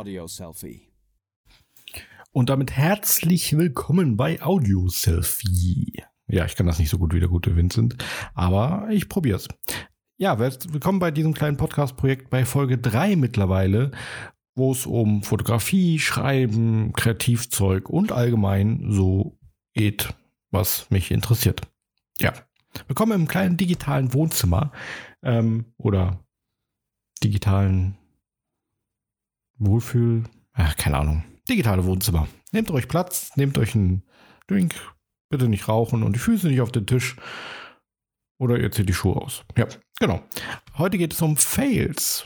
Audio Selfie. Und damit herzlich willkommen bei Audio Selfie. Ja, ich kann das nicht so gut wie der gute Vincent, aber ich probier's. Ja, willkommen bei diesem kleinen Podcast-Projekt bei Folge 3 mittlerweile, wo es um Fotografie, Schreiben, Kreativzeug und allgemein so geht, was mich interessiert. Ja, willkommen im kleinen digitalen Wohnzimmer ähm, oder digitalen Wohlfühl, ach, keine Ahnung, digitale Wohnzimmer. Nehmt euch Platz, nehmt euch einen Drink, bitte nicht rauchen und die Füße nicht auf den Tisch. Oder ihr zieht die Schuhe aus. Ja, genau. Heute geht es um Fails.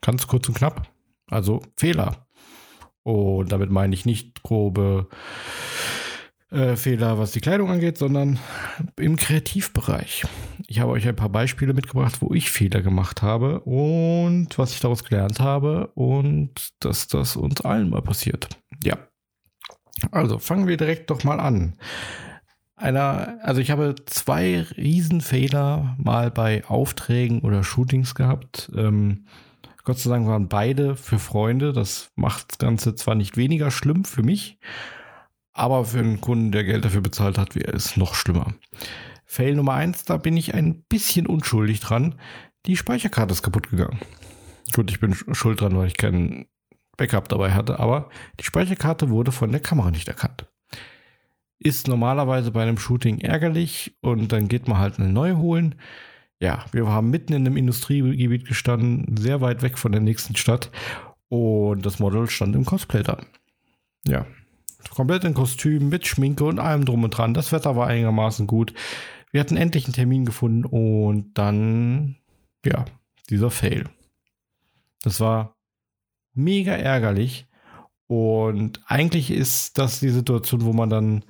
Ganz kurz und knapp. Also Fehler. Und damit meine ich nicht grobe äh, Fehler, was die Kleidung angeht, sondern im Kreativbereich. Ich habe euch ein paar Beispiele mitgebracht, wo ich Fehler gemacht habe und was ich daraus gelernt habe und dass das uns allen mal passiert. Ja. Also fangen wir direkt doch mal an. Einer, also ich habe zwei Riesenfehler mal bei Aufträgen oder Shootings gehabt. Ähm, Gott sei Dank waren beide für Freunde. Das macht das Ganze zwar nicht weniger schlimm für mich, aber für einen Kunden, der Geld dafür bezahlt hat, wäre es noch schlimmer. Fail Nummer eins, da bin ich ein bisschen unschuldig dran. Die Speicherkarte ist kaputt gegangen. Gut, ich bin schuld dran, weil ich keinen Backup dabei hatte, aber die Speicherkarte wurde von der Kamera nicht erkannt. Ist normalerweise bei einem Shooting ärgerlich und dann geht man halt eine neue holen. Ja, wir haben mitten in einem Industriegebiet gestanden, sehr weit weg von der nächsten Stadt und das Model stand im Cosplay da. Ja, komplett in Kostüm, mit Schminke und allem drum und dran. Das Wetter war einigermaßen gut. Wir hatten endlich einen Termin gefunden und dann, ja, dieser Fail. Das war mega ärgerlich. Und eigentlich ist das die Situation, wo man dann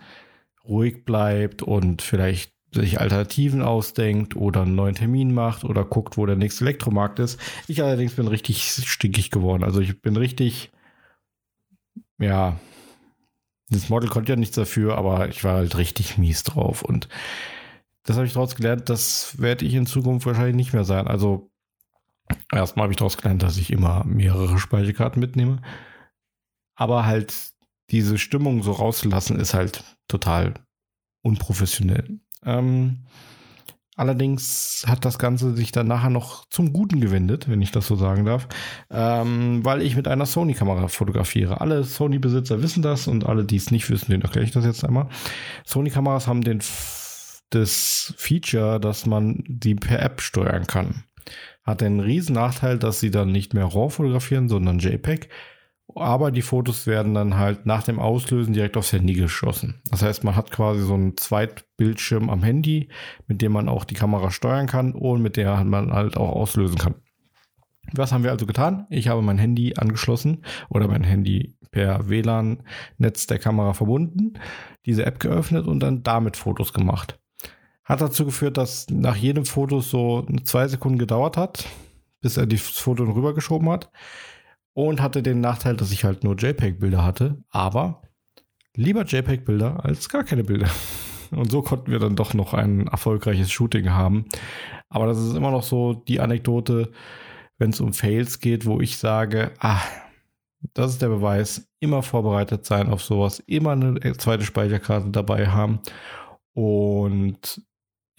ruhig bleibt und vielleicht sich Alternativen ausdenkt oder einen neuen Termin macht oder guckt, wo der nächste Elektromarkt ist. Ich allerdings bin richtig stinkig geworden. Also ich bin richtig, ja, das Model konnte ja nichts dafür, aber ich war halt richtig mies drauf. Und das habe ich daraus gelernt, das werde ich in Zukunft wahrscheinlich nicht mehr sein. Also erstmal habe ich daraus gelernt, dass ich immer mehrere Speicherkarten mitnehme. Aber halt diese Stimmung so rauszulassen, ist halt total unprofessionell. Ähm, Allerdings hat das Ganze sich dann nachher noch zum Guten gewendet, wenn ich das so sagen darf, ähm, weil ich mit einer Sony-Kamera fotografiere. Alle Sony-Besitzer wissen das und alle, die es nicht wissen, denen erkläre ich das jetzt einmal. Sony-Kameras haben den, das Feature, dass man die per App steuern kann. Hat den riesen Nachteil, dass sie dann nicht mehr RAW fotografieren, sondern JPEG aber die Fotos werden dann halt nach dem Auslösen direkt aufs Handy geschossen. Das heißt, man hat quasi so einen Zweitbildschirm am Handy, mit dem man auch die Kamera steuern kann und mit der man halt auch auslösen kann. Was haben wir also getan? Ich habe mein Handy angeschlossen oder mein Handy per WLAN-Netz der Kamera verbunden, diese App geöffnet und dann damit Fotos gemacht. Hat dazu geführt, dass nach jedem Foto so zwei Sekunden gedauert hat, bis er das Foto rübergeschoben hat und hatte den Nachteil, dass ich halt nur JPEG-Bilder hatte, aber lieber JPEG-Bilder als gar keine Bilder. Und so konnten wir dann doch noch ein erfolgreiches Shooting haben. Aber das ist immer noch so die Anekdote, wenn es um Fails geht, wo ich sage, ah, das ist der Beweis, immer vorbereitet sein auf sowas, immer eine zweite Speicherkarte dabei haben. Und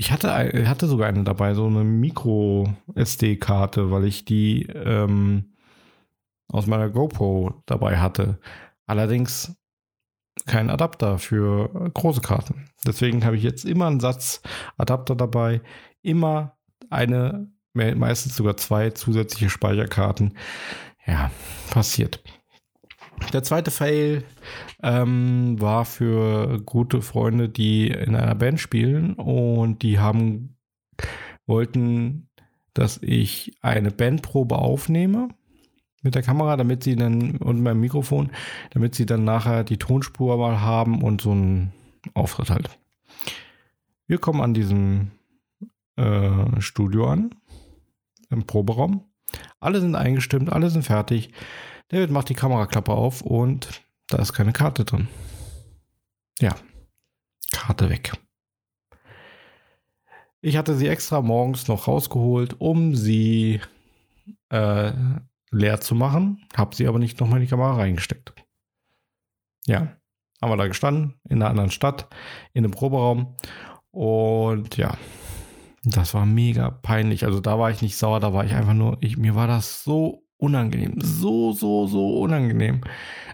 ich hatte, hatte sogar eine dabei, so eine Micro-SD-Karte, weil ich die ähm, aus meiner GoPro dabei hatte. Allerdings kein Adapter für große Karten. Deswegen habe ich jetzt immer einen Satz Adapter dabei, immer eine, meistens sogar zwei zusätzliche Speicherkarten. Ja, passiert. Der zweite Fail ähm, war für gute Freunde, die in einer Band spielen und die haben wollten, dass ich eine Bandprobe aufnehme mit der Kamera, damit sie dann und beim Mikrofon, damit sie dann nachher die Tonspur mal haben und so einen Auftritt halt. Wir kommen an diesem äh, Studio an, im Proberaum. Alle sind eingestimmt, alle sind fertig. David macht die Kameraklappe auf und da ist keine Karte drin. Ja, Karte weg. Ich hatte sie extra morgens noch rausgeholt, um sie äh, leer zu machen, habe sie aber nicht nochmal in die Kamera reingesteckt. Ja, haben wir da gestanden, in einer anderen Stadt, in einem Proberaum. Und ja, das war mega peinlich. Also da war ich nicht sauer, da war ich einfach nur, ich, mir war das so unangenehm. So, so, so unangenehm.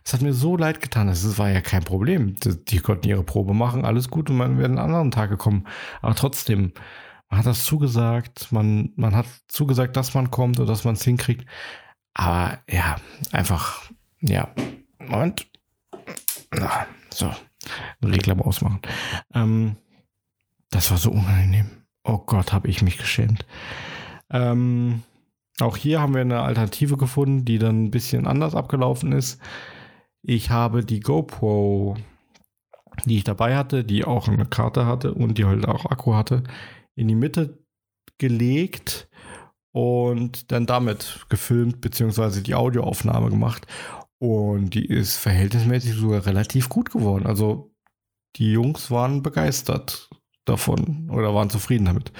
Es hat mir so leid getan. Das war ja kein Problem. Die, konnten ihre Probe machen, alles gut und man wäre einen anderen Tag gekommen. Aber trotzdem, man hat das zugesagt, man, man hat zugesagt, dass man kommt oder dass man es hinkriegt. Aber ja, einfach, ja. Und na, so, Regler ausmachen. Ähm, das war so unangenehm. Oh Gott, habe ich mich geschämt. Ähm, auch hier haben wir eine Alternative gefunden, die dann ein bisschen anders abgelaufen ist. Ich habe die GoPro, die ich dabei hatte, die auch eine Karte hatte und die halt auch Akku hatte, in die Mitte gelegt und dann damit gefilmt bzw. die Audioaufnahme gemacht. Und die ist verhältnismäßig sogar relativ gut geworden. Also die Jungs waren begeistert davon oder waren zufrieden damit.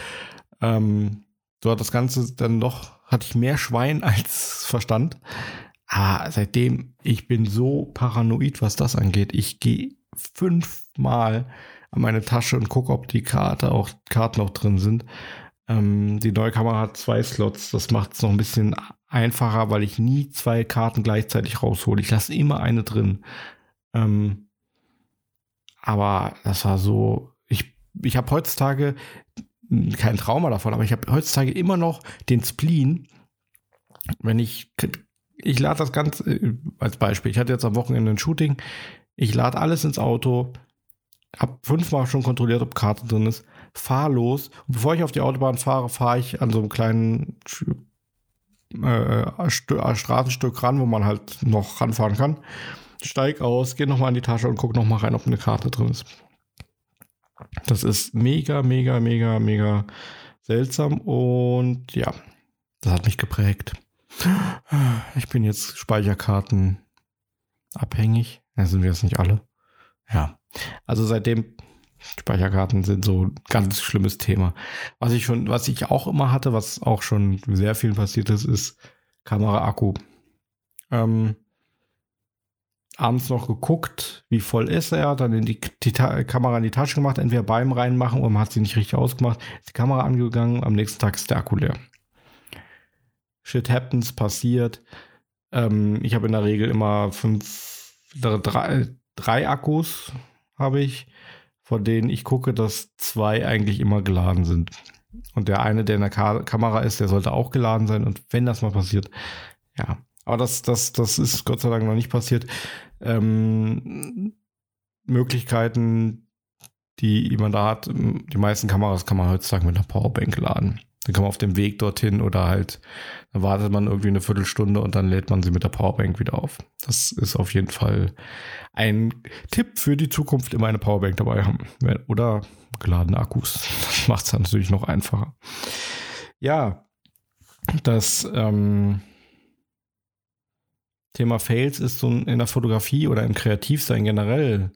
Ähm, so hat das Ganze dann doch, hatte ich mehr Schwein als Verstand. Aber seitdem, ich bin so paranoid, was das angeht. Ich gehe fünfmal an meine Tasche und gucke, ob die Karte auch, Karten noch drin sind. Ähm, die neue Kamera hat zwei Slots. Das macht es noch ein bisschen einfacher, weil ich nie zwei Karten gleichzeitig raushole. Ich lasse immer eine drin. Ähm, aber das war so, ich, ich habe heutzutage kein Trauma davon, aber ich habe heutzutage immer noch den Spleen, wenn ich, ich lade das Ganze äh, als Beispiel. Ich hatte jetzt am Wochenende ein Shooting. Ich lade alles ins Auto, habe fünfmal schon kontrolliert, ob Karte drin ist, fahr los. Und bevor ich auf die Autobahn fahre, fahre ich an so einem kleinen äh, äh Straßenstück ran, wo man halt noch ranfahren kann. Steig aus, geh nochmal in die Tasche und guck nochmal rein, ob eine Karte drin ist. Das ist mega, mega, mega, mega seltsam und ja, das hat mich geprägt. Ich bin jetzt Speicherkarten abhängig. Ja, sind wir jetzt nicht alle. Ja, also seitdem Speicherkarten sind so ein ganz schlimmes Thema. Was ich schon, was ich auch immer hatte, was auch schon sehr viel passiert ist, ist Kamera-Akku. Ähm, abends noch geguckt, wie voll ist er, dann in die, die Kamera in die Tasche gemacht, entweder beim reinmachen oder man hat sie nicht richtig ausgemacht, ist die Kamera angegangen, am nächsten Tag ist der Akku leer. Shit happens, passiert. Ähm, ich habe in der Regel immer fünf, drei, drei Akkus habe ich, von denen ich gucke, dass zwei eigentlich immer geladen sind. Und der eine, der in der Ka Kamera ist, der sollte auch geladen sein. Und wenn das mal passiert, ja. Aber das, das, das ist Gott sei Dank noch nicht passiert ähm, Möglichkeiten, die man da hat. Die meisten Kameras kann man heutzutage mit einer Powerbank laden. Dann kann man auf dem Weg dorthin oder halt, dann wartet man irgendwie eine Viertelstunde und dann lädt man sie mit der Powerbank wieder auf. Das ist auf jeden Fall ein Tipp für die Zukunft, immer eine Powerbank dabei haben. Oder geladene Akkus. Das macht es natürlich noch einfacher. Ja, das ähm, Thema Fails ist so in der Fotografie oder im Kreativsein generell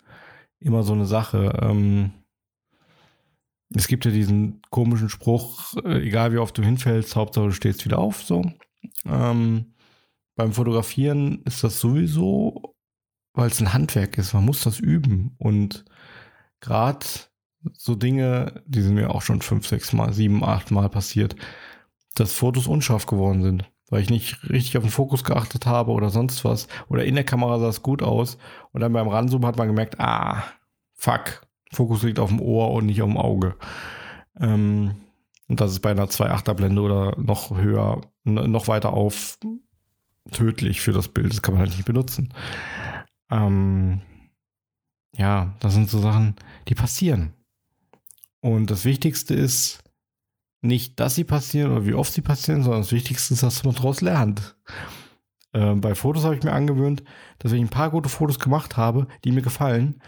immer so eine Sache. Ähm, es gibt ja diesen komischen Spruch, äh, egal wie oft du hinfällst, Hauptsache du stehst wieder auf, so. Ähm, beim Fotografieren ist das sowieso, weil es ein Handwerk ist, man muss das üben und gerade so Dinge, die sind mir auch schon fünf, sechs Mal, sieben, acht Mal passiert, dass Fotos unscharf geworden sind weil ich nicht richtig auf den Fokus geachtet habe oder sonst was. Oder in der Kamera sah es gut aus. Und dann beim Ranzoomen hat man gemerkt, ah, fuck, Fokus liegt auf dem Ohr und nicht auf dem Auge. Ähm, und das ist bei einer 2.8er Blende oder noch höher, noch weiter auf tödlich für das Bild. Das kann man halt nicht benutzen. Ähm, ja, das sind so Sachen, die passieren. Und das Wichtigste ist, nicht, dass sie passieren oder wie oft sie passieren, sondern das Wichtigste ist, dass man daraus lernt. Äh, bei Fotos habe ich mir angewöhnt, dass wenn ich ein paar gute Fotos gemacht habe, die mir gefallen,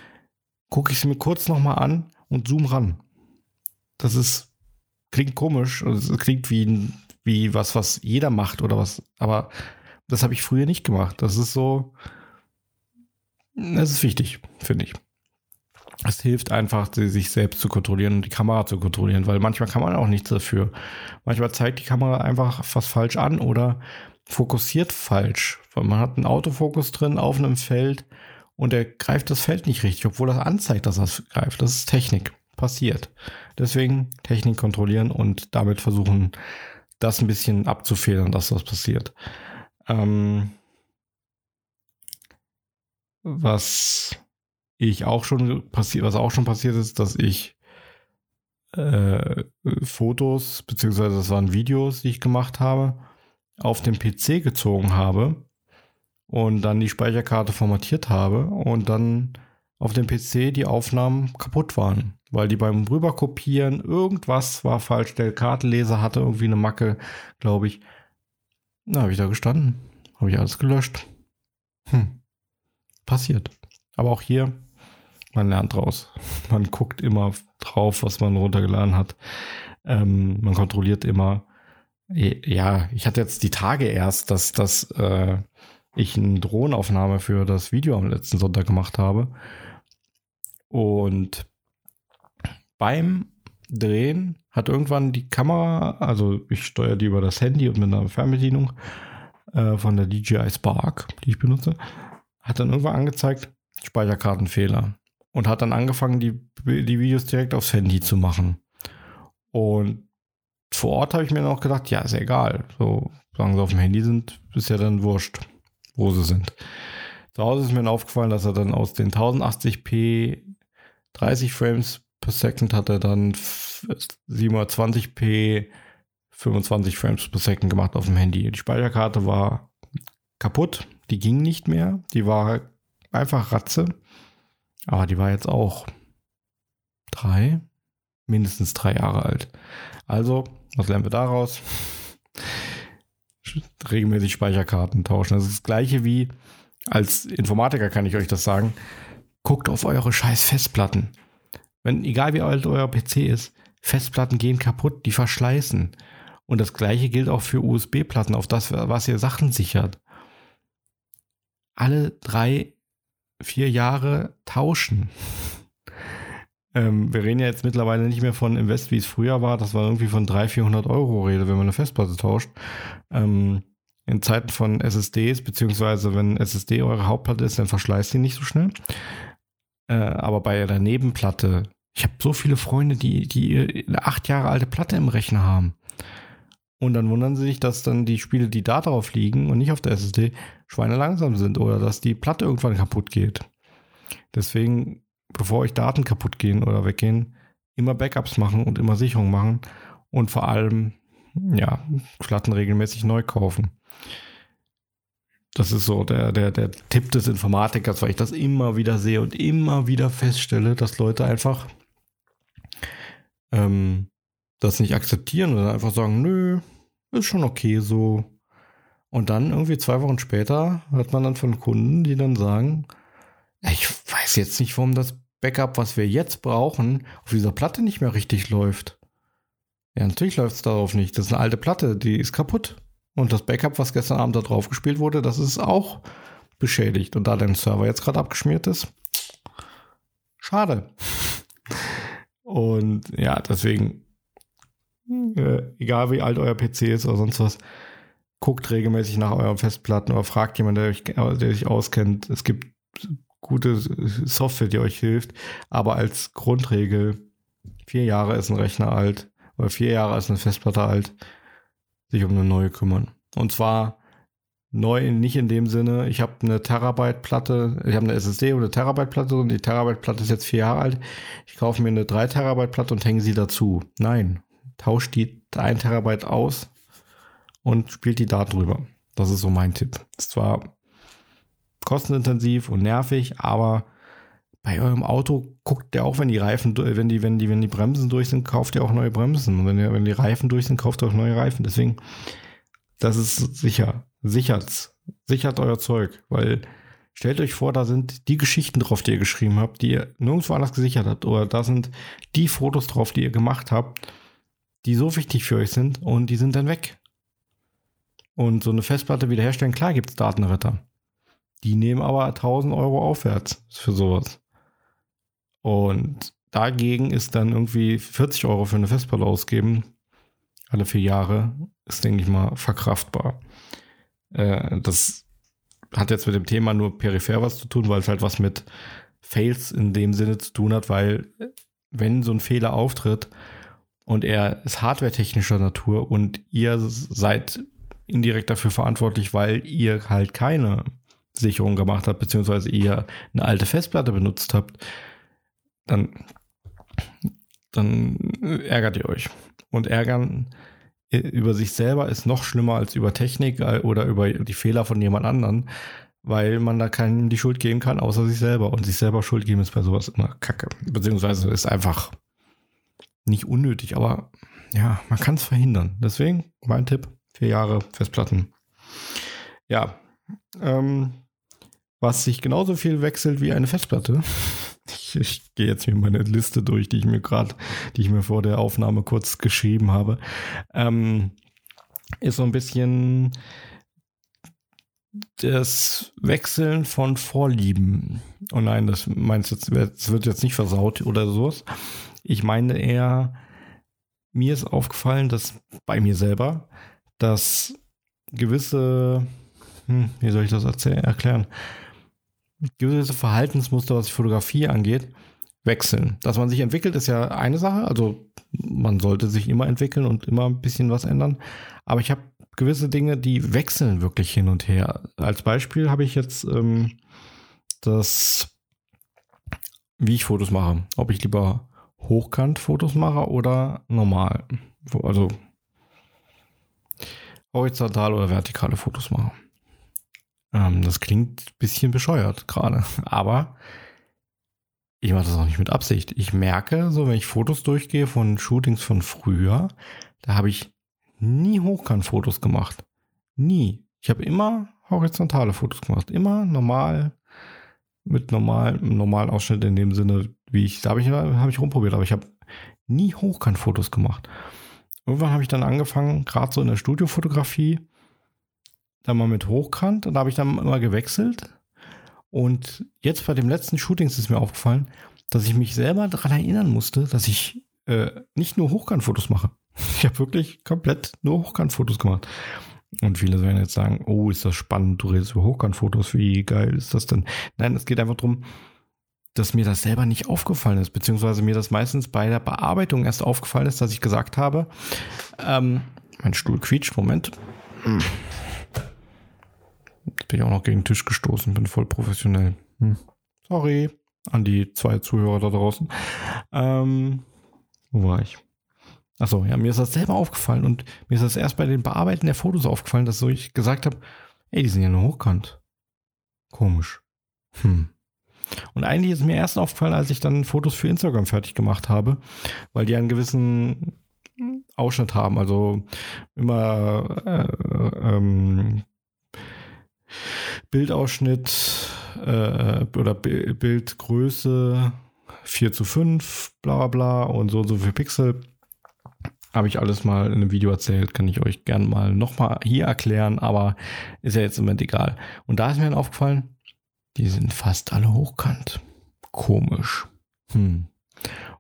gucke ich sie mir kurz nochmal an und zoom ran. Das ist, klingt komisch, es klingt wie, wie was, was jeder macht oder was, aber das habe ich früher nicht gemacht. Das ist so, das ist wichtig, finde ich. Es hilft einfach, sich selbst zu kontrollieren und die Kamera zu kontrollieren, weil manchmal kann man auch nichts dafür. Manchmal zeigt die Kamera einfach was falsch an oder fokussiert falsch, weil man hat einen Autofokus drin auf einem Feld und er greift das Feld nicht richtig, obwohl das anzeigt, dass es greift. Das ist Technik. Passiert. Deswegen Technik kontrollieren und damit versuchen, das ein bisschen abzufedern, dass das passiert. Ähm, was ich auch schon passiert, was auch schon passiert ist, dass ich äh, Fotos, beziehungsweise das waren Videos, die ich gemacht habe, auf dem PC gezogen habe und dann die Speicherkarte formatiert habe und dann auf dem PC die Aufnahmen kaputt waren, weil die beim Rüberkopieren irgendwas war falsch. Der Kartenleser hatte irgendwie eine Macke, glaube ich. Na, habe ich da gestanden, habe ich alles gelöscht. Hm. Passiert. Aber auch hier man lernt draus. Man guckt immer drauf, was man runtergeladen hat. Ähm, man kontrolliert immer. Ja, ich hatte jetzt die Tage erst, dass, dass äh, ich eine Drohnenaufnahme für das Video am letzten Sonntag gemacht habe. Und beim Drehen hat irgendwann die Kamera, also ich steuere die über das Handy und mit einer Fernbedienung äh, von der DJI Spark, die ich benutze, hat dann irgendwann angezeigt, Speicherkartenfehler und hat dann angefangen, die, die Videos direkt aufs Handy zu machen. Und vor Ort habe ich mir noch gedacht, ja, ist egal. So, solange sie auf dem Handy sind, ist ja dann wurscht, wo sie sind. Zu Hause ist mir dann aufgefallen, dass er dann aus den 1080p 30 Frames per Second hat er dann 720p 25 Frames per Second gemacht auf dem Handy. Die Speicherkarte war kaputt, die ging nicht mehr, die war einfach Ratze. Aber die war jetzt auch drei, mindestens drei Jahre alt. Also, was lernen wir daraus? Regelmäßig Speicherkarten tauschen. Das ist das gleiche wie, als Informatiker kann ich euch das sagen, guckt auf eure scheiß Festplatten. Wenn, egal wie alt euer PC ist, Festplatten gehen kaputt, die verschleißen. Und das gleiche gilt auch für USB-Platten, auf das, was ihr Sachen sichert. Alle drei vier Jahre tauschen. Ähm, wir reden ja jetzt mittlerweile nicht mehr von Invest, wie es früher war. Das war irgendwie von 300, 400 Euro Rede, wenn man eine Festplatte tauscht. Ähm, in Zeiten von SSDs, beziehungsweise wenn SSD eure Hauptplatte ist, dann verschleißt sie nicht so schnell. Äh, aber bei der Nebenplatte, ich habe so viele Freunde, die, die eine acht Jahre alte Platte im Rechner haben. Und dann wundern sie sich, dass dann die Spiele, die da drauf liegen und nicht auf der SSD, Schweine langsam sind oder dass die Platte irgendwann kaputt geht. Deswegen, bevor euch Daten kaputt gehen oder weggehen, immer Backups machen und immer Sicherung machen und vor allem, ja, Platten regelmäßig neu kaufen. Das ist so der, der, der Tipp des Informatikers, weil ich das immer wieder sehe und immer wieder feststelle, dass Leute einfach ähm, das nicht akzeptieren oder einfach sagen, nö, ist schon okay so. Und dann irgendwie zwei Wochen später hört man dann von Kunden, die dann sagen, ich weiß jetzt nicht, warum das Backup, was wir jetzt brauchen, auf dieser Platte nicht mehr richtig läuft. Ja, natürlich läuft es darauf nicht. Das ist eine alte Platte, die ist kaputt. Und das Backup, was gestern Abend da drauf gespielt wurde, das ist auch beschädigt. Und da dein Server jetzt gerade abgeschmiert ist, schade. Und ja, deswegen äh, egal wie alt euer PC ist oder sonst was, guckt regelmäßig nach euren Festplatten oder fragt jemanden, der, euch, der sich auskennt. Es gibt gute Software, die euch hilft, aber als Grundregel, vier Jahre ist ein Rechner alt oder vier Jahre ist eine Festplatte alt, sich um eine neue kümmern. Und zwar neu nicht in dem Sinne, ich habe eine Terabyte-Platte, ich habe eine SSD oder eine Terabyte-Platte und die Terabyte-Platte ist jetzt vier Jahre alt. Ich kaufe mir eine 3 Terabyte-Platte und hänge sie dazu. Nein, tauscht die 1 Terabyte aus und spielt die Daten rüber. Das ist so mein Tipp. Ist zwar kostenintensiv und nervig, aber bei eurem Auto guckt der auch, wenn die Reifen, wenn die, wenn die, wenn die Bremsen durch sind, kauft ihr auch neue Bremsen. Und wenn, ihr, wenn die Reifen durch sind, kauft ihr auch neue Reifen. Deswegen, das ist sicher. Sichert, sichert euer Zeug, weil stellt euch vor, da sind die Geschichten drauf, die ihr geschrieben habt, die ihr nirgendwo anders gesichert habt. Oder da sind die Fotos drauf, die ihr gemacht habt die so wichtig für euch sind und die sind dann weg. Und so eine Festplatte wiederherstellen, klar gibt es Datenretter. Die nehmen aber 1000 Euro aufwärts für sowas. Und dagegen ist dann irgendwie 40 Euro für eine Festplatte ausgeben, alle vier Jahre, ist, denke ich mal, verkraftbar. Äh, das hat jetzt mit dem Thema nur peripher was zu tun, weil es halt was mit Fails in dem Sinne zu tun hat, weil wenn so ein Fehler auftritt und er ist hardwaretechnischer Natur und ihr seid indirekt dafür verantwortlich, weil ihr halt keine Sicherung gemacht habt, beziehungsweise ihr eine alte Festplatte benutzt habt, dann, dann ärgert ihr euch. Und ärgern über sich selber ist noch schlimmer als über Technik äh, oder über die Fehler von jemand anderen, weil man da keinem die Schuld geben kann, außer sich selber. Und sich selber Schuld geben ist bei sowas immer kacke. Beziehungsweise ist einfach nicht unnötig, aber ja, man kann es verhindern. Deswegen mein Tipp, vier Jahre Festplatten. Ja, ähm, was sich genauso viel wechselt wie eine Festplatte. Ich, ich gehe jetzt hier meine Liste durch, die ich mir gerade, die ich mir vor der Aufnahme kurz geschrieben habe. Ähm, ist so ein bisschen das Wechseln von Vorlieben. Oh nein, das meinst jetzt, das wird jetzt nicht versaut oder sowas. Ich meine eher, mir ist aufgefallen, dass bei mir selber, dass gewisse, hm, wie soll ich das erklären? gewisse Verhaltensmuster, was Fotografie angeht, wechseln. Dass man sich entwickelt, ist ja eine Sache. Also man sollte sich immer entwickeln und immer ein bisschen was ändern. Aber ich habe gewisse Dinge, die wechseln wirklich hin und her. Als Beispiel habe ich jetzt ähm, das, wie ich Fotos mache. Ob ich lieber hochkant Fotos mache oder normal. Also horizontal oder vertikale Fotos mache. Ähm, das klingt ein bisschen bescheuert gerade, aber ich mache das auch nicht mit Absicht. Ich merke, so wenn ich Fotos durchgehe von Shootings von früher, da habe ich nie Hochkant-Fotos gemacht. Nie. Ich habe immer horizontale Fotos gemacht. Immer normal, mit normal, normalen Ausschnitt in dem Sinne, wie ich, da habe ich, hab ich rumprobiert, aber ich habe nie Hochkant-Fotos gemacht. Irgendwann habe ich dann angefangen, gerade so in der Studiofotografie, dann mal mit Hochkant und da habe ich dann immer gewechselt. Und jetzt bei dem letzten Shooting ist mir aufgefallen, dass ich mich selber daran erinnern musste, dass ich äh, nicht nur Hochkantfotos mache. Ich habe wirklich komplett nur Hochkantfotos gemacht. Und viele werden jetzt sagen, oh, ist das spannend, du redest über Hochkantfotos, wie geil ist das denn? Nein, es geht einfach darum, dass mir das selber nicht aufgefallen ist, beziehungsweise mir das meistens bei der Bearbeitung erst aufgefallen ist, dass ich gesagt habe, ähm, mein Stuhl quietscht, Moment. Hm. Jetzt bin ich auch noch gegen den Tisch gestoßen, bin voll professionell. Hm. Sorry an die zwei Zuhörer da draußen. Ähm, wo war ich? Achso, ja, mir ist das selber aufgefallen und mir ist das erst bei den Bearbeiten der Fotos aufgefallen, dass so ich gesagt habe, ey, die sind ja nur hochkant. Komisch. Hm. Und eigentlich ist mir erst aufgefallen, als ich dann Fotos für Instagram fertig gemacht habe, weil die einen gewissen Ausschnitt haben. Also immer äh, ähm, Bildausschnitt äh, oder Bildgröße 4 zu 5, bla bla bla und so und so viel Pixel. Habe ich alles mal in einem Video erzählt, kann ich euch gerne mal nochmal hier erklären, aber ist ja jetzt im Moment egal. Und da ist mir dann aufgefallen, die sind fast alle hochkant. Komisch. Hm.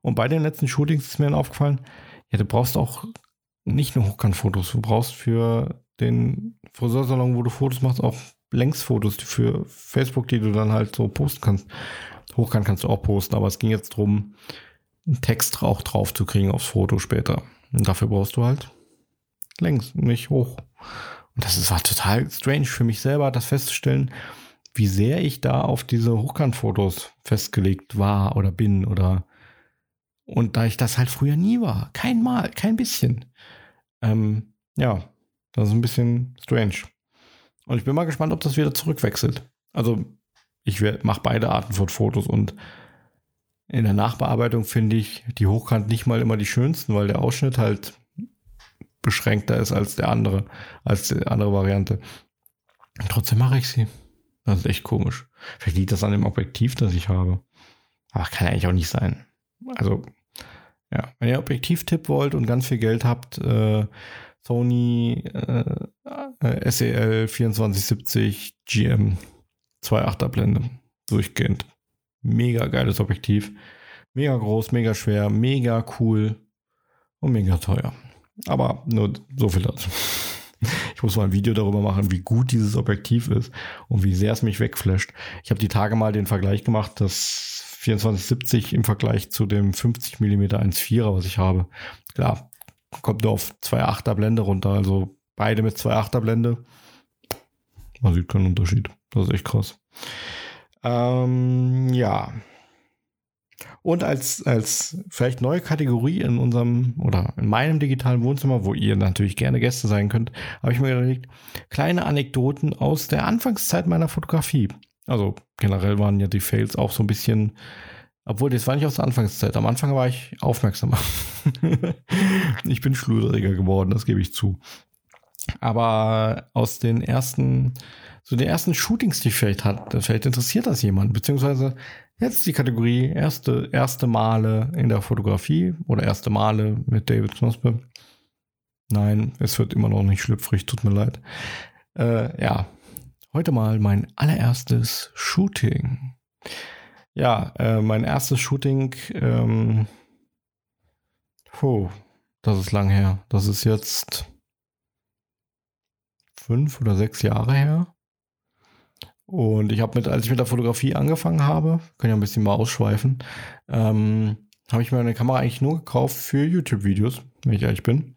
Und bei den letzten Shootings ist mir dann aufgefallen, ja, du brauchst auch nicht nur Hochkantfotos, du brauchst für den Friseursalon, wo du Fotos machst, auch Längsfotos für Facebook, die du dann halt so posten kannst. Hochkant kannst du auch posten, aber es ging jetzt darum, einen Text auch drauf zu kriegen aufs Foto später. Und dafür brauchst du halt längs, nicht hoch. Und das ist, war total strange für mich selber, das festzustellen, wie sehr ich da auf diese Hochkantfotos festgelegt war oder bin oder und da ich das halt früher nie war, kein Mal, kein bisschen. Ähm, ja, das ist ein bisschen strange. Und ich bin mal gespannt, ob das wieder zurückwechselt. Also ich mache beide Arten von Fotos und in der Nachbearbeitung finde ich die Hochkant nicht mal immer die schönsten, weil der Ausschnitt halt beschränkter ist als der andere, als die andere Variante. Und trotzdem mache ich sie. Das ist echt komisch. Vielleicht liegt das an dem Objektiv, das ich habe. Aber kann eigentlich auch nicht sein. Also, ja, wenn ihr Objektivtipp wollt und ganz viel Geld habt, äh, Sony äh, äh SEL 2470 GM 2.8er Blende. Durchgehend. Mega geiles Objektiv. Mega groß, mega schwer, mega cool und mega teuer. Aber nur so viel dazu. Ich muss mal ein Video darüber machen, wie gut dieses Objektiv ist und wie sehr es mich wegflasht. Ich habe die Tage mal den Vergleich gemacht, das 2470 im Vergleich zu dem 50 mm 1.4er, was ich habe. Klar, kommt nur auf 2.8er Blende runter, also beide mit 2.8er Blende. Man sieht keinen Unterschied. Das ist echt krass. Ähm, ja. Und als, als vielleicht neue Kategorie in unserem oder in meinem digitalen Wohnzimmer, wo ihr natürlich gerne Gäste sein könnt, habe ich mir überlegt, kleine Anekdoten aus der Anfangszeit meiner Fotografie. Also generell waren ja die Fails auch so ein bisschen, obwohl das war nicht aus der Anfangszeit. Am Anfang war ich aufmerksamer. ich bin schludriger geworden, das gebe ich zu. Aber aus den ersten, so den ersten Shootings, die ich vielleicht hatte, vielleicht interessiert das jemand, beziehungsweise Jetzt die Kategorie erste, erste Male in der Fotografie oder erste Male mit David Knospe. Nein, es wird immer noch nicht schlüpfrig, tut mir leid. Äh, ja, heute mal mein allererstes Shooting. Ja, äh, mein erstes Shooting, ähm, puh, das ist lang her. Das ist jetzt fünf oder sechs Jahre her. Und ich habe mit, als ich mit der Fotografie angefangen habe, können ja ein bisschen mal ausschweifen, ähm, habe ich mir eine Kamera eigentlich nur gekauft für YouTube-Videos, wenn ich ehrlich bin.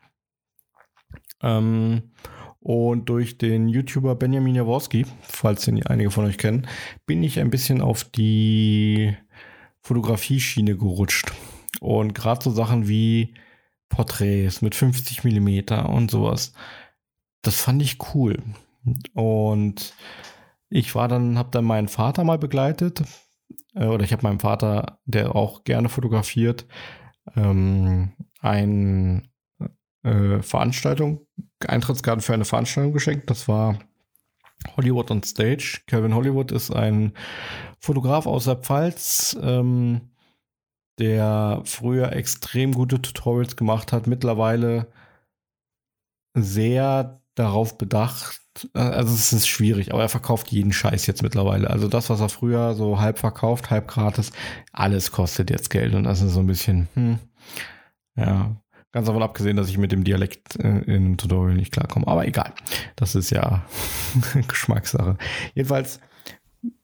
Ähm, und durch den YouTuber Benjamin Jaworski, falls den einige von euch kennen, bin ich ein bisschen auf die Fotografie-Schiene gerutscht. Und gerade so Sachen wie Porträts mit 50 Millimeter und sowas, das fand ich cool. Und ich war dann, habe dann meinen Vater mal begleitet, äh, oder ich habe meinem Vater, der auch gerne fotografiert, ähm, eine äh, Veranstaltung, Eintrittskarten für eine Veranstaltung geschenkt. Das war Hollywood on Stage. Kevin Hollywood ist ein Fotograf aus der Pfalz, ähm, der früher extrem gute Tutorials gemacht hat, mittlerweile sehr darauf bedacht, also es ist schwierig, aber er verkauft jeden Scheiß jetzt mittlerweile. Also das, was er früher so halb verkauft, halb gratis, alles kostet jetzt Geld und das ist so ein bisschen, hm, ja, ganz davon abgesehen, dass ich mit dem Dialekt äh, in einem Tutorial nicht klarkomme. Aber egal, das ist ja Geschmackssache. Jedenfalls,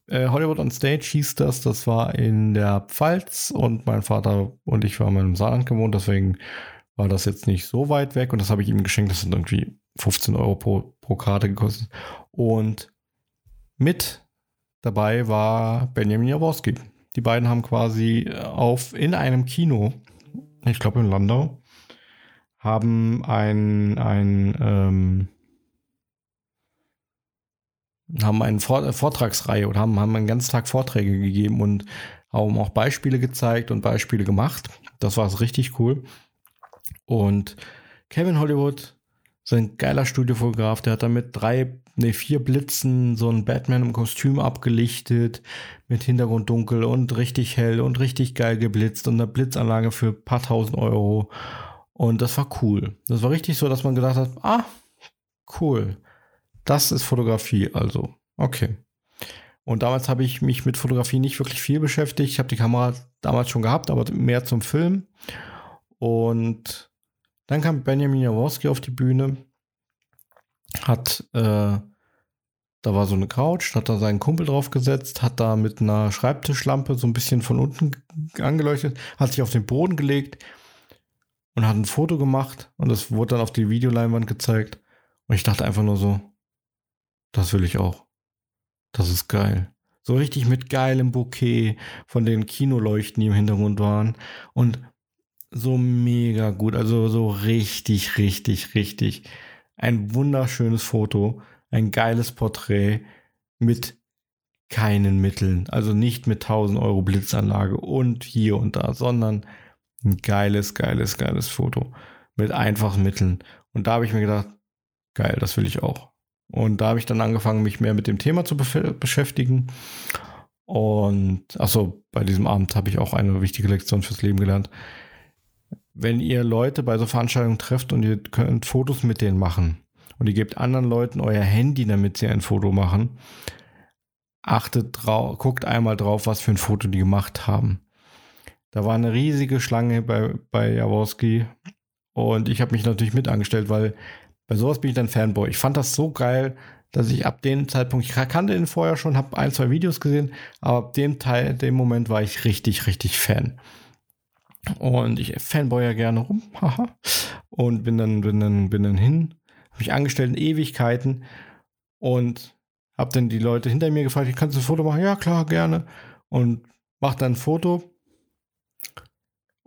äh, Hollywood on Stage hieß das, das war in der Pfalz und mein Vater und ich waren im Saarland gewohnt, deswegen war das jetzt nicht so weit weg und das habe ich ihm geschenkt. Das sind irgendwie 15 Euro pro, pro Karte gekostet. Und mit dabei war Benjamin Jaworski. Die beiden haben quasi auf in einem Kino, ich glaube in Landau, haben ein, ein ähm, haben eine Vortragsreihe oder haben, haben einen ganzen Tag Vorträge gegeben und haben auch Beispiele gezeigt und Beispiele gemacht. Das war richtig cool. Und Kevin Hollywood so ein geiler Studiofotograf, der hat da mit drei, nee, vier Blitzen so ein Batman im Kostüm abgelichtet, mit Hintergrund dunkel und richtig hell und richtig geil geblitzt und eine Blitzanlage für ein paar tausend Euro. Und das war cool. Das war richtig so, dass man gedacht hat, ah, cool. Das ist Fotografie, also. Okay. Und damals habe ich mich mit Fotografie nicht wirklich viel beschäftigt. Ich habe die Kamera damals schon gehabt, aber mehr zum Film. Und dann kam Benjamin Jaworski auf die Bühne, hat, äh, da war so eine Couch, hat da seinen Kumpel draufgesetzt, hat da mit einer Schreibtischlampe so ein bisschen von unten angeleuchtet, hat sich auf den Boden gelegt und hat ein Foto gemacht und das wurde dann auf die Videoleinwand gezeigt. Und ich dachte einfach nur so, das will ich auch. Das ist geil. So richtig mit geilem Bouquet von den Kinoleuchten, die im Hintergrund waren. Und so mega gut. Also so richtig, richtig, richtig. Ein wunderschönes Foto, ein geiles Porträt mit keinen Mitteln. Also nicht mit 1000 Euro Blitzanlage und hier und da, sondern ein geiles, geiles, geiles Foto mit einfachen Mitteln. Und da habe ich mir gedacht, geil, das will ich auch. Und da habe ich dann angefangen, mich mehr mit dem Thema zu beschäftigen. Und achso, bei diesem Abend habe ich auch eine wichtige Lektion fürs Leben gelernt wenn ihr Leute bei so Veranstaltungen trefft und ihr könnt Fotos mit denen machen und ihr gebt anderen Leuten euer Handy, damit sie ein Foto machen, achtet drauf, guckt einmal drauf, was für ein Foto die gemacht haben. Da war eine riesige Schlange bei, bei Jaworski und ich habe mich natürlich mit angestellt, weil bei sowas bin ich dann Fanboy. Ich fand das so geil, dass ich ab dem Zeitpunkt, ich kannte ihn vorher schon, habe ein, zwei Videos gesehen, aber ab dem Teil, dem Moment war ich richtig, richtig Fan. Und ich fanboy ja gerne rum, haha. Und bin dann, bin dann, bin dann hin, habe mich angestellt in Ewigkeiten und habe dann die Leute hinter mir gefragt, kannst du ein Foto machen? Ja, klar, gerne. Und mach dann ein Foto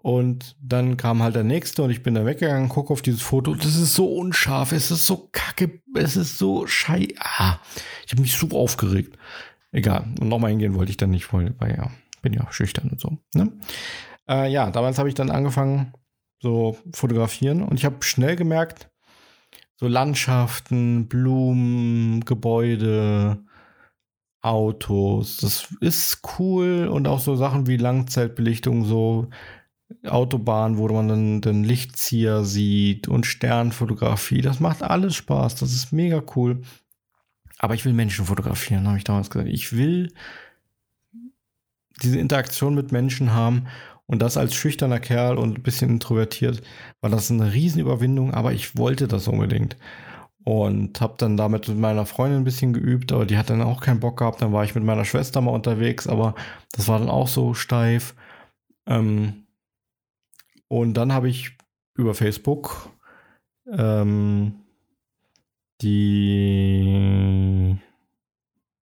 und dann kam halt der nächste und ich bin da weggegangen, gucke auf dieses Foto. Das ist so unscharf, es ist so kacke, es ist so schei. Ah, ich habe mich so aufgeregt. Egal. Und nochmal hingehen wollte ich dann nicht, weil, weil ja, bin ja schüchtern und so. Ne? Äh, ja, damals habe ich dann angefangen, so fotografieren und ich habe schnell gemerkt, so Landschaften, Blumen, Gebäude, Autos, das ist cool und auch so Sachen wie Langzeitbelichtung, so Autobahn, wo man dann den Lichtzieher sieht und Sternfotografie. Das macht alles Spaß. Das ist mega cool. Aber ich will Menschen fotografieren, habe ich damals gesagt. Ich will diese Interaktion mit Menschen haben und das als schüchterner Kerl und ein bisschen introvertiert war das eine Riesenüberwindung, aber ich wollte das unbedingt. Und habe dann damit mit meiner Freundin ein bisschen geübt, aber die hat dann auch keinen Bock gehabt. Dann war ich mit meiner Schwester mal unterwegs, aber das war dann auch so steif. Ähm, und dann habe ich über Facebook ähm, die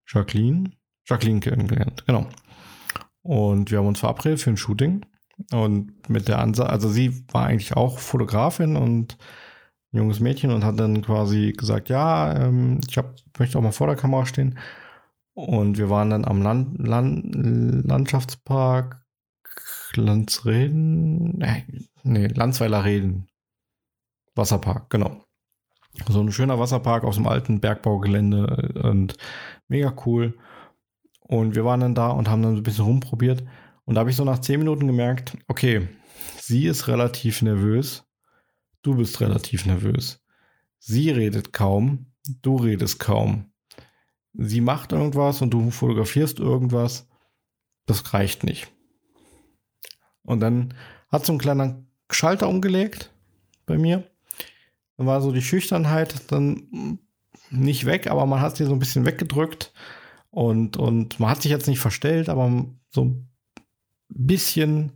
Jacqueline, Jacqueline kennengelernt, genau. Und wir haben uns verabredet für ein Shooting. Und mit der Ansage, also sie war eigentlich auch Fotografin und ein junges Mädchen und hat dann quasi gesagt, ja, ähm, ich hab, möchte auch mal vor der Kamera stehen. Und wir waren dann am Land, Land, Landschaftspark Landsreden, nee, Landsweiler Reden. Wasserpark, genau. So ein schöner Wasserpark aus dem alten Bergbaugelände und mega cool. Und wir waren dann da und haben dann so ein bisschen rumprobiert. Und da habe ich so nach zehn Minuten gemerkt, okay, sie ist relativ nervös, du bist relativ nervös. Sie redet kaum, du redest kaum. Sie macht irgendwas und du fotografierst irgendwas. Das reicht nicht. Und dann hat so ein kleiner Schalter umgelegt bei mir. Dann war so die Schüchternheit dann nicht weg, aber man hat sie so ein bisschen weggedrückt. Und, und man hat sich jetzt nicht verstellt, aber so bisschen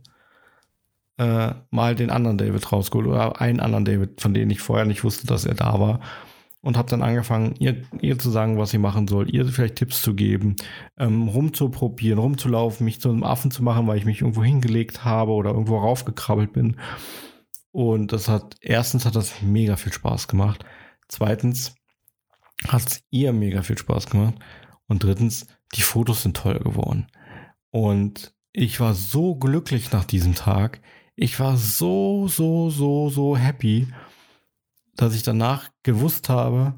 äh, mal den anderen David rausgeholt oder einen anderen David, von dem ich vorher nicht wusste, dass er da war und habe dann angefangen, ihr, ihr zu sagen, was sie machen soll, ihr vielleicht Tipps zu geben, ähm, rumzuprobieren, rumzulaufen, mich zu einem Affen zu machen, weil ich mich irgendwo hingelegt habe oder irgendwo raufgekrabbelt bin. Und das hat, erstens hat das mega viel Spaß gemacht. Zweitens hat es ihr mega viel Spaß gemacht. Und drittens, die Fotos sind toll geworden. Und ich war so glücklich nach diesem Tag. Ich war so, so, so, so happy dass ich danach gewusst habe,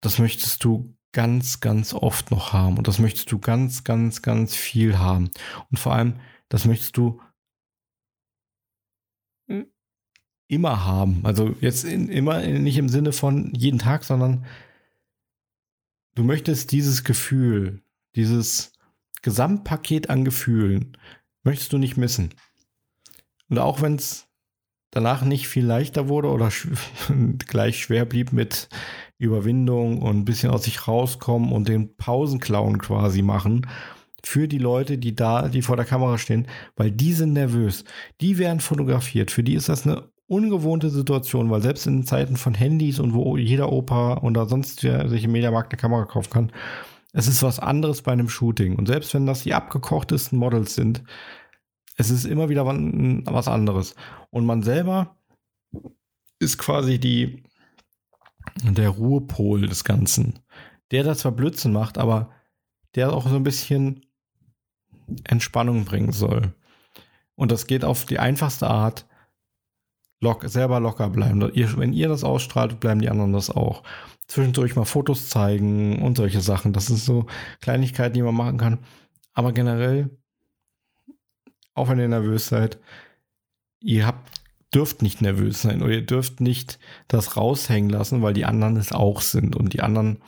das möchtest du ganz, ganz oft noch haben und das möchtest du ganz, ganz, ganz viel haben. Und vor allem, das möchtest du immer haben. Also jetzt in, immer nicht im Sinne von jeden Tag, sondern du möchtest dieses Gefühl, dieses Gesamtpaket an Gefühlen, möchtest du nicht missen. Und auch wenn es danach nicht viel leichter wurde oder sch gleich schwer blieb mit Überwindung und ein bisschen aus sich rauskommen und den Pausenclown quasi machen für die Leute, die da, die vor der Kamera stehen, weil die sind nervös. Die werden fotografiert. Für die ist das eine ungewohnte Situation, weil selbst in Zeiten von Handys und wo jeder Opa oder sonst wer sich im Mediamarkt eine Kamera kaufen kann, es ist was anderes bei einem Shooting. Und selbst wenn das die abgekochtesten Models sind, es ist immer wieder was anderes. Und man selber ist quasi die, der Ruhepol des Ganzen. Der das zwar Blödsinn macht, aber der auch so ein bisschen Entspannung bringen soll. Und das geht auf die einfachste Art, lock, selber locker bleiben. wenn ihr das ausstrahlt, bleiben die anderen das auch. Zwischendurch mal Fotos zeigen und solche Sachen. Das sind so Kleinigkeiten, die man machen kann. Aber generell auch wenn ihr nervös seid, ihr habt, dürft nicht nervös sein oder ihr dürft nicht das raushängen lassen, weil die anderen es auch sind und die anderen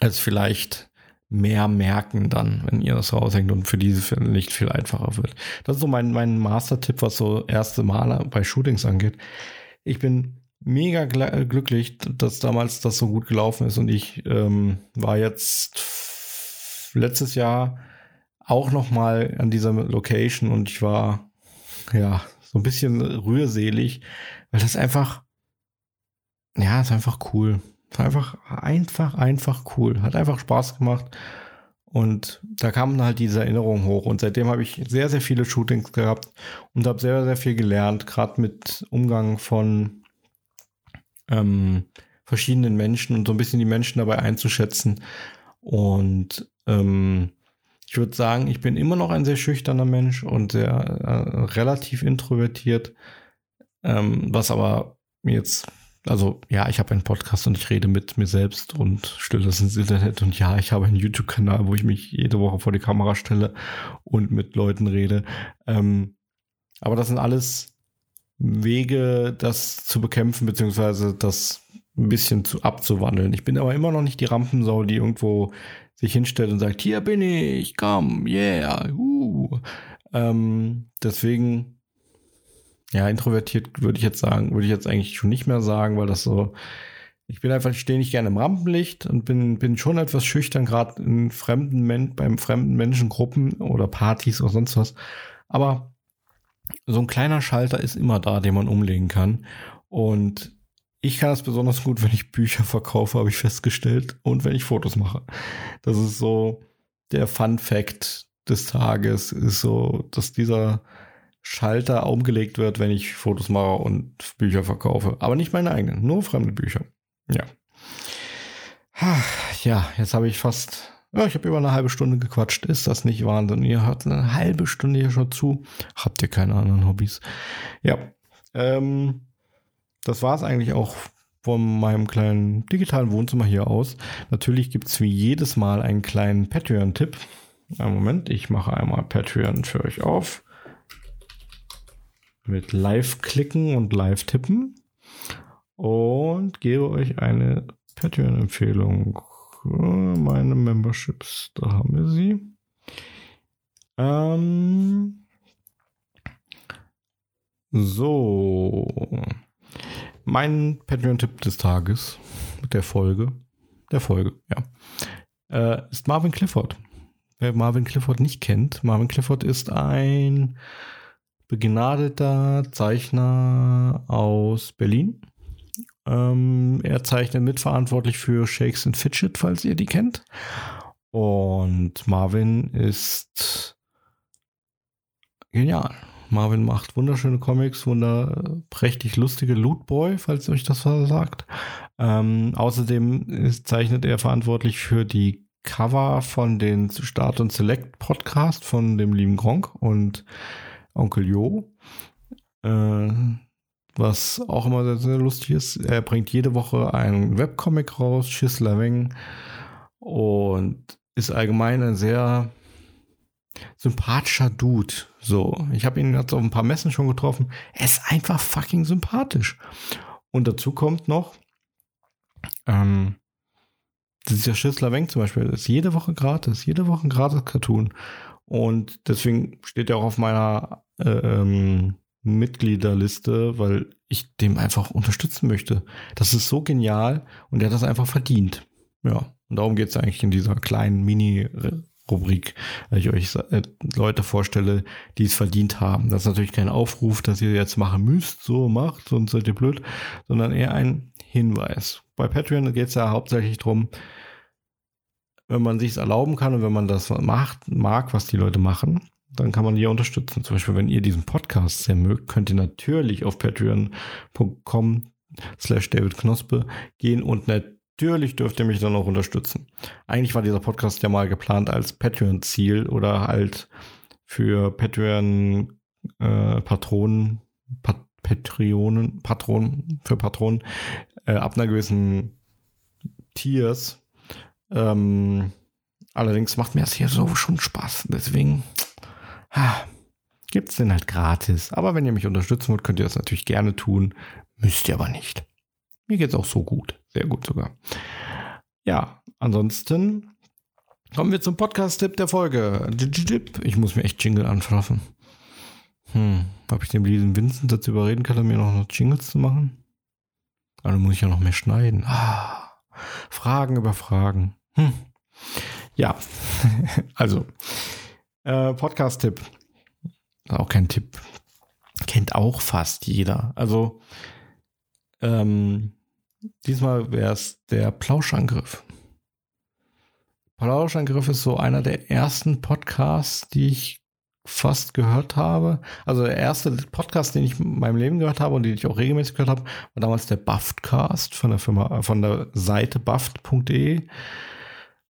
es vielleicht mehr merken dann, wenn ihr das raushängt und für diese nicht viel einfacher wird. Das ist so mein, mein Master-Tipp, was so erste Male bei Shootings angeht. Ich bin mega glücklich, dass damals das so gut gelaufen ist und ich ähm, war jetzt letztes Jahr auch noch mal an dieser Location und ich war ja so ein bisschen rührselig, weil das einfach ja, ist einfach cool. Einfach, einfach, einfach cool. Hat einfach Spaß gemacht. Und da kamen halt diese Erinnerungen hoch. Und seitdem habe ich sehr, sehr viele Shootings gehabt und habe sehr, sehr viel gelernt, gerade mit Umgang von ähm, verschiedenen Menschen und so ein bisschen die Menschen dabei einzuschätzen. Und ähm, ich würde sagen, ich bin immer noch ein sehr schüchterner Mensch und sehr äh, relativ introvertiert, ähm, was aber jetzt also ja, ich habe einen Podcast und ich rede mit mir selbst und stelle das ins Internet. Und ja, ich habe einen YouTube-Kanal, wo ich mich jede Woche vor die Kamera stelle und mit Leuten rede. Ähm, aber das sind alles Wege, das zu bekämpfen, beziehungsweise das ein bisschen zu abzuwandeln. Ich bin aber immer noch nicht die Rampensau, die irgendwo sich hinstellt und sagt, hier bin ich, komm, yeah, uh. Ähm, deswegen ja, introvertiert würde ich jetzt sagen, würde ich jetzt eigentlich schon nicht mehr sagen, weil das so, ich bin einfach, stehe nicht gerne im Rampenlicht und bin, bin schon etwas schüchtern, gerade in fremden Men beim fremden Menschengruppen oder Partys oder sonst was. Aber so ein kleiner Schalter ist immer da, den man umlegen kann. Und ich kann das besonders gut, wenn ich Bücher verkaufe, habe ich festgestellt, und wenn ich Fotos mache. Das ist so der Fun Fact des Tages, ist so, dass dieser Schalter umgelegt wird, wenn ich Fotos mache und Bücher verkaufe. Aber nicht meine eigenen, nur fremde Bücher. Ja. Ja, jetzt habe ich fast, ja, ich habe über eine halbe Stunde gequatscht. Ist das nicht Wahnsinn? Ihr hört eine halbe Stunde hier schon zu. Habt ihr keine anderen Hobbys? Ja. Ähm, das war es eigentlich auch von meinem kleinen digitalen Wohnzimmer hier aus. Natürlich gibt es wie jedes Mal einen kleinen Patreon-Tipp. Einen Moment, ich mache einmal Patreon für euch auf mit Live-Klicken und Live-Tippen und gebe euch eine Patreon-Empfehlung. Meine Memberships, da haben wir sie. Ähm, so, mein Patreon-Tipp des Tages mit der Folge, der Folge, ja, äh, ist Marvin Clifford. Wer Marvin Clifford nicht kennt, Marvin Clifford ist ein begnadeter Zeichner aus Berlin. Ähm, er zeichnet mitverantwortlich für Shakes and Fidget, falls ihr die kennt. Und Marvin ist genial. Marvin macht wunderschöne Comics, wunderprächtig lustige Lootboy, falls euch das was sagt. Ähm, außerdem ist, zeichnet er verantwortlich für die Cover von den Start und Select Podcast von dem lieben Gronk und Onkel Jo. Äh, was auch immer sehr, sehr, lustig ist. Er bringt jede Woche einen Webcomic raus, Schissler Weng. Und ist allgemein ein sehr sympathischer Dude. So, ich habe ihn jetzt auf ein paar Messen schon getroffen. Er ist einfach fucking sympathisch. Und dazu kommt noch, ähm, das ist ja Schissler Weng zum Beispiel, das ist jede Woche gratis, jede Woche ein gratis Cartoon. Und deswegen steht er auch auf meiner äh, ähm, Mitgliederliste, weil ich dem einfach unterstützen möchte. Das ist so genial und er hat das einfach verdient. Ja, und darum geht es eigentlich in dieser kleinen Mini-Rubrik, weil ich euch äh, Leute vorstelle, die es verdient haben. Das ist natürlich kein Aufruf, dass ihr jetzt machen müsst, so macht, sonst seid ihr blöd, sondern eher ein Hinweis. Bei Patreon geht es ja hauptsächlich darum, wenn man sich erlauben kann und wenn man das macht, mag, was die Leute machen, dann kann man die unterstützen. Zum Beispiel, wenn ihr diesen Podcast sehr mögt, könnt ihr natürlich auf patreon.com slash David Knospe gehen und natürlich dürft ihr mich dann auch unterstützen. Eigentlich war dieser Podcast ja mal geplant als Patreon-Ziel oder halt für Patreon äh, Pat Patreonen, Patronen, für Patronen äh, ab einer gewissen Tiers ähm, allerdings macht mir das hier so schon Spaß. Deswegen ah, gibt es den halt gratis. Aber wenn ihr mich unterstützen wollt, könnt ihr das natürlich gerne tun. Müsst ihr aber nicht. Mir geht es auch so gut. Sehr gut sogar. Ja, ansonsten Kommen wir zum Podcast-Tipp der Folge. Ich muss mir echt Jingle anschaffen. Hm, habe ich den lieben Vincent dazu überreden können, mir noch, Jingles zu machen? Aber dann muss ich ja noch mehr schneiden. Ah, Fragen über Fragen. Hm. Ja, also äh, Podcast-Tipp. Auch kein Tipp. Kennt auch fast jeder. Also ähm, diesmal wäre es der Plauschangriff. Plauschangriff ist so einer der ersten Podcasts, die ich fast gehört habe. Also der erste Podcast, den ich in meinem Leben gehört habe und den ich auch regelmäßig gehört habe, war damals der Buffedcast von der Firma, von der Seite buffed.de.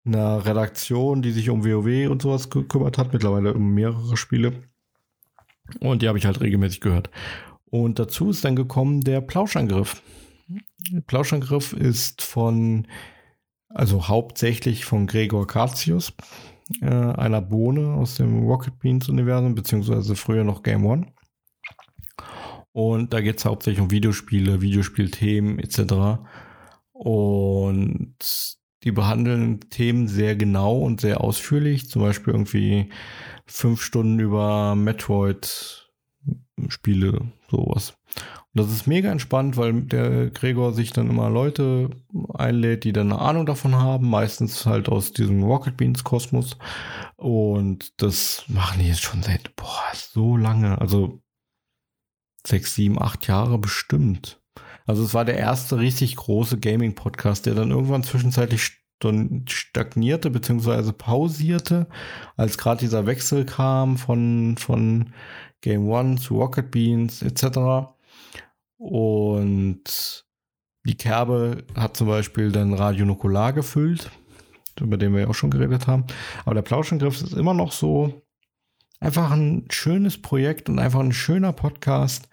Eine Redaktion, die sich um WoW und sowas gekümmert hat, mittlerweile um mehrere Spiele. Und die habe ich halt regelmäßig gehört. Und dazu ist dann gekommen der Plauschangriff. Plauschangriff ist von, also hauptsächlich von Gregor Katius, äh, einer Bohne aus dem Rocket Beans Universum, beziehungsweise früher noch Game One. Und da geht es hauptsächlich um Videospiele, Videospielthemen etc. Und die behandeln Themen sehr genau und sehr ausführlich. Zum Beispiel irgendwie fünf Stunden über Metroid-Spiele, sowas. Und das ist mega entspannt, weil der Gregor sich dann immer Leute einlädt, die dann eine Ahnung davon haben, meistens halt aus diesem Rocket Beans Kosmos. Und das machen die jetzt schon seit, boah, so lange, also sechs, sieben, acht Jahre bestimmt. Also es war der erste richtig große Gaming-Podcast, der dann irgendwann zwischenzeitlich stagnierte bzw. pausierte, als gerade dieser Wechsel kam von, von Game One zu Rocket Beans etc. Und die Kerbe hat zum Beispiel dann Radio Nukular gefüllt, über den wir ja auch schon geredet haben. Aber der Plauschangriff ist immer noch so einfach ein schönes Projekt und einfach ein schöner Podcast,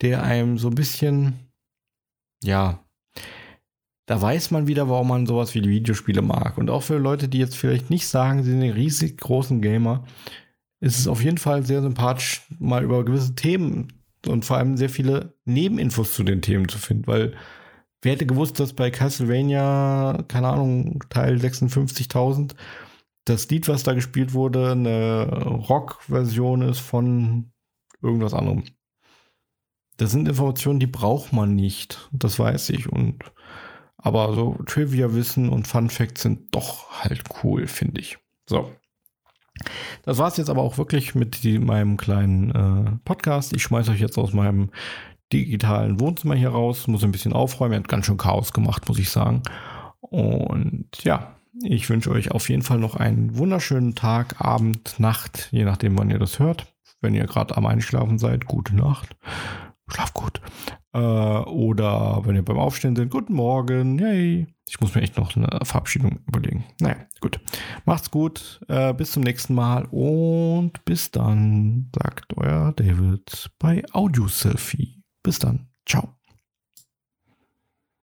der einem so ein bisschen, ja, da weiß man wieder, warum man sowas wie Videospiele mag. Und auch für Leute, die jetzt vielleicht nicht sagen, sie sind ein riesig großen Gamer, ist es auf jeden Fall sehr sympathisch, mal über gewisse Themen und vor allem sehr viele Nebeninfos zu den Themen zu finden, weil wer hätte gewusst, dass bei Castlevania, keine Ahnung, Teil 56.000, das Lied, was da gespielt wurde, eine Rock-Version ist von irgendwas anderem. Das sind Informationen, die braucht man nicht. Das weiß ich. Und aber so Trivia-Wissen und Fun Facts sind doch halt cool, finde ich. So. Das war es jetzt aber auch wirklich mit die, meinem kleinen äh, Podcast. Ich schmeiße euch jetzt aus meinem digitalen Wohnzimmer hier raus, muss ein bisschen aufräumen. Er hat ganz schön Chaos gemacht, muss ich sagen. Und ja, ich wünsche euch auf jeden Fall noch einen wunderschönen Tag, Abend, Nacht, je nachdem, wann ihr das hört. Wenn ihr gerade am Einschlafen seid, gute Nacht. Schlaf gut. Äh, oder wenn ihr beim Aufstehen seid, guten Morgen. Yay. Ich muss mir echt noch eine Verabschiedung überlegen. Naja, gut. Macht's gut. Äh, bis zum nächsten Mal und bis dann, sagt euer David bei Audio Selfie. Bis dann. Ciao.